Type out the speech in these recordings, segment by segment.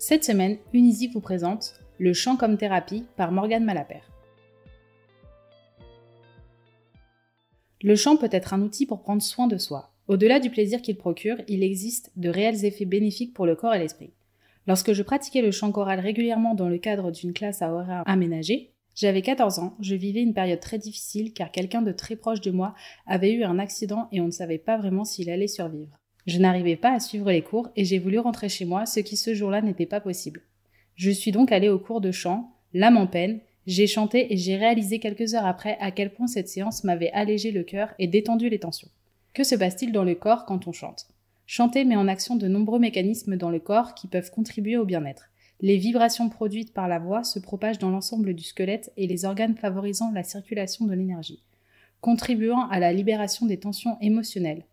Cette semaine, Unisi vous présente Le chant comme thérapie par Morgane Malapert. Le chant peut être un outil pour prendre soin de soi. Au-delà du plaisir qu'il procure, il existe de réels effets bénéfiques pour le corps et l'esprit. Lorsque je pratiquais le chant choral régulièrement dans le cadre d'une classe à horaire aménagé, j'avais 14 ans, je vivais une période très difficile car quelqu'un de très proche de moi avait eu un accident et on ne savait pas vraiment s'il allait survivre. Je n'arrivais pas à suivre les cours et j'ai voulu rentrer chez moi, ce qui ce jour-là n'était pas possible. Je suis donc allée au cours de chant, l'âme en peine, j'ai chanté et j'ai réalisé quelques heures après à quel point cette séance m'avait allégé le cœur et détendu les tensions. Que se passe-t-il dans le corps quand on chante? Chanter met en action de nombreux mécanismes dans le corps qui peuvent contribuer au bien-être. Les vibrations produites par la voix se propagent dans l'ensemble du squelette et les organes favorisant la circulation de l'énergie, contribuant à la libération des tensions émotionnelles,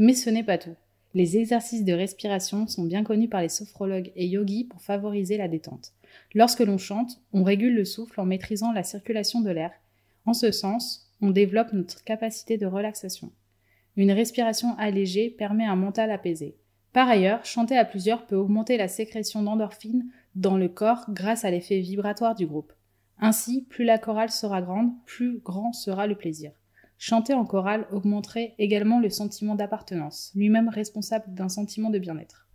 mais ce n'est pas tout. Les exercices de respiration sont bien connus par les sophrologues et yogis pour favoriser la détente. Lorsque l'on chante, on régule le souffle en maîtrisant la circulation de l'air. En ce sens, on développe notre capacité de relaxation. Une respiration allégée permet un mental apaisé. Par ailleurs, chanter à plusieurs peut augmenter la sécrétion d'endorphines dans le corps grâce à l'effet vibratoire du groupe. Ainsi, plus la chorale sera grande, plus grand sera le plaisir. Chanter en chorale augmenterait également le sentiment d'appartenance, lui-même responsable d'un sentiment de bien-être.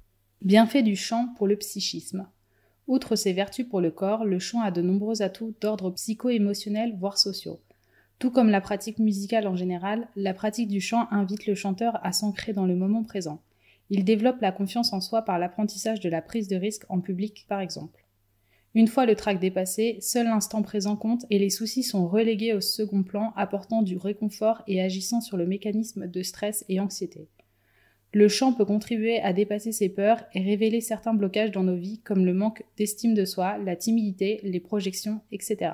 Bienfait du chant pour le psychisme. Outre ses vertus pour le corps, le chant a de nombreux atouts d'ordre psycho-émotionnel, voire sociaux. Tout comme la pratique musicale en général, la pratique du chant invite le chanteur à s'ancrer dans le moment présent. Il développe la confiance en soi par l'apprentissage de la prise de risque en public, par exemple. Une fois le trac dépassé, seul l'instant présent compte et les soucis sont relégués au second plan, apportant du réconfort et agissant sur le mécanisme de stress et anxiété. Le chant peut contribuer à dépasser ses peurs et révéler certains blocages dans nos vies comme le manque d'estime de soi, la timidité, les projections, etc.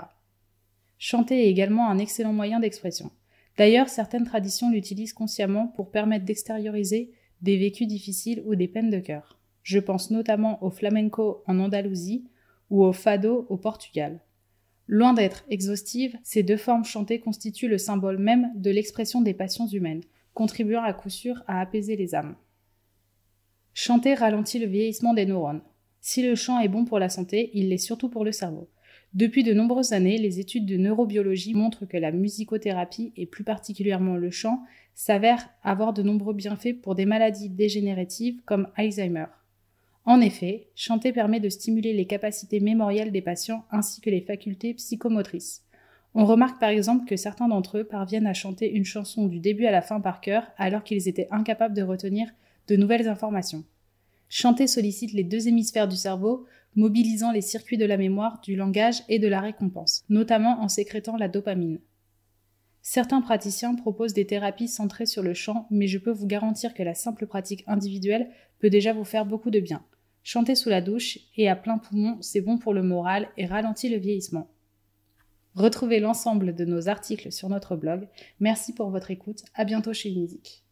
Chanter est également un excellent moyen d'expression. D'ailleurs, certaines traditions l'utilisent consciemment pour permettre d'extérioriser des vécus difficiles ou des peines de cœur. Je pense notamment au flamenco en Andalousie, ou au fado au Portugal. Loin d'être exhaustive, ces deux formes chantées constituent le symbole même de l'expression des passions humaines, contribuant à coup sûr à apaiser les âmes. Chanter ralentit le vieillissement des neurones. Si le chant est bon pour la santé, il l'est surtout pour le cerveau. Depuis de nombreuses années, les études de neurobiologie montrent que la musicothérapie, et plus particulièrement le chant, s'avère avoir de nombreux bienfaits pour des maladies dégénératives comme Alzheimer. En effet, chanter permet de stimuler les capacités mémorielles des patients ainsi que les facultés psychomotrices. On remarque par exemple que certains d'entre eux parviennent à chanter une chanson du début à la fin par cœur alors qu'ils étaient incapables de retenir de nouvelles informations. Chanter sollicite les deux hémisphères du cerveau, mobilisant les circuits de la mémoire, du langage et de la récompense, notamment en sécrétant la dopamine. Certains praticiens proposent des thérapies centrées sur le chant, mais je peux vous garantir que la simple pratique individuelle peut déjà vous faire beaucoup de bien. Chanter sous la douche et à plein poumon, c'est bon pour le moral et ralentit le vieillissement. Retrouvez l'ensemble de nos articles sur notre blog. Merci pour votre écoute. À bientôt chez Musique.